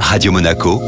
Radio Monaco,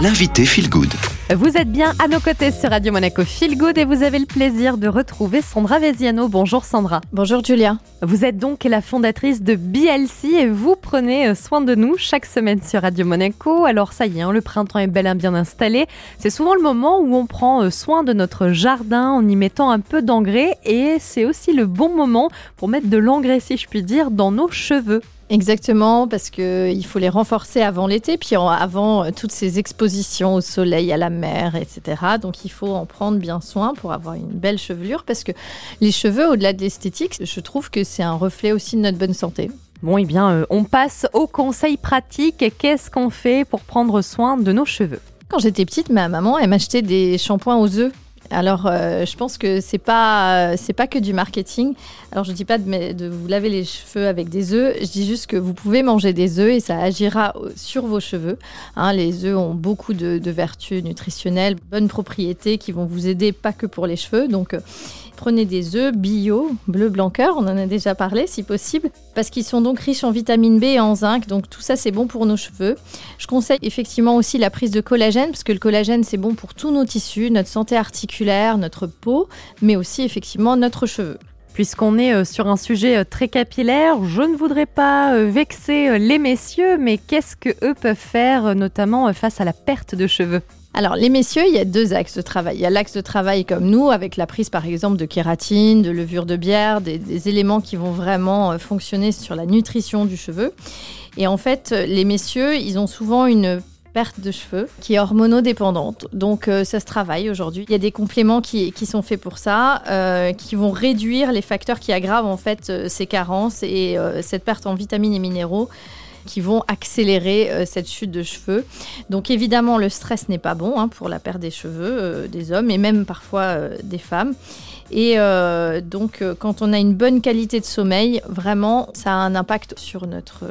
l'invité Feel Good. Vous êtes bien à nos côtés sur Radio Monaco Feel Good et vous avez le plaisir de retrouver Sandra Veziano. Bonjour Sandra. Bonjour Julia. Vous êtes donc la fondatrice de BLC et vous prenez euh, soin de nous chaque semaine sur Radio Monaco. Alors ça y est, hein, le printemps est bel et bien installé. C'est souvent le moment où on prend euh, soin de notre jardin en y mettant un peu d'engrais et c'est aussi le bon moment pour mettre de l'engrais, si je puis dire, dans nos cheveux. Exactement, parce qu'il faut les renforcer avant l'été, puis avant euh, toutes ces expositions au soleil, à la mer, etc. Donc il faut en prendre bien soin pour avoir une belle chevelure, parce que les cheveux, au-delà de l'esthétique, je trouve que c'est un reflet aussi de notre bonne santé. Bon, eh bien, euh, on passe aux conseils pratiques. Qu'est-ce qu'on fait pour prendre soin de nos cheveux? Quand j'étais petite, ma maman, elle m'achetait des shampoings aux œufs alors, euh, je pense que c'est pas pas que du marketing. Alors, je dis pas de, vous laver les cheveux avec des œufs. Je dis juste que vous pouvez manger des œufs et ça agira sur vos cheveux. Hein, les œufs ont beaucoup de, vertus nutritionnelles, bonnes propriétés qui vont vous aider pas que pour les cheveux. Donc, euh, Prenez des œufs bio, bleu blanc on en a déjà parlé si possible, parce qu'ils sont donc riches en vitamine B et en zinc, donc tout ça c'est bon pour nos cheveux. Je conseille effectivement aussi la prise de collagène, parce que le collagène c'est bon pour tous nos tissus, notre santé articulaire, notre peau, mais aussi effectivement notre cheveu. Puisqu'on est euh, sur un sujet euh, très capillaire, je ne voudrais pas euh, vexer les messieurs, mais qu'est-ce que eux peuvent faire, notamment face à la perte de cheveux? Alors, les messieurs, il y a deux axes de travail. Il y a l'axe de travail comme nous, avec la prise par exemple de kératine, de levure de bière, des, éléments qui vont vraiment fonctionner sur la nutrition du cheveu. Et en fait, les messieurs, ils ont souvent une perte de cheveux qui est hormonodépendante. Donc euh, ça se travaille aujourd'hui. Il y a des compléments qui, sont faits pour ça, euh, qui vont réduire les facteurs qui aggravent en fait ces carences et cette perte en vitamines et minéraux qui vont accélérer euh, cette chute de cheveux. Donc évidemment, le stress n'est pas bon hein, pour la perte des cheveux euh, des hommes et même parfois euh, des femmes. Et donc, quand on a une bonne qualité de sommeil, vraiment, ça a un impact sur notre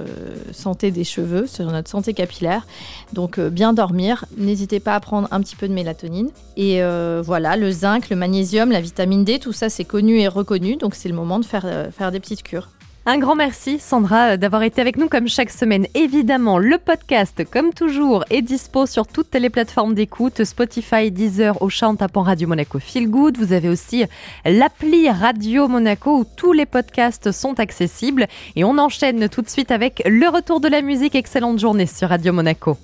santé des cheveux, sur notre santé capillaire. Donc, bien dormir. N'hésitez pas à prendre un petit peu de mélatonine. Et voilà, le zinc, le magnésium, la vitamine D, tout ça, c'est connu et reconnu. Donc, c'est le moment de faire, faire des petites cures. Un grand merci Sandra d'avoir été avec nous comme chaque semaine. Évidemment, le podcast, comme toujours, est dispo sur toutes les plateformes d'écoute, Spotify, Deezer, Auchan, tapant Radio Monaco Feel Good. Vous avez aussi l'appli Radio Monaco où tous les podcasts sont accessibles. Et on enchaîne tout de suite avec le retour de la musique. Excellente journée sur Radio Monaco.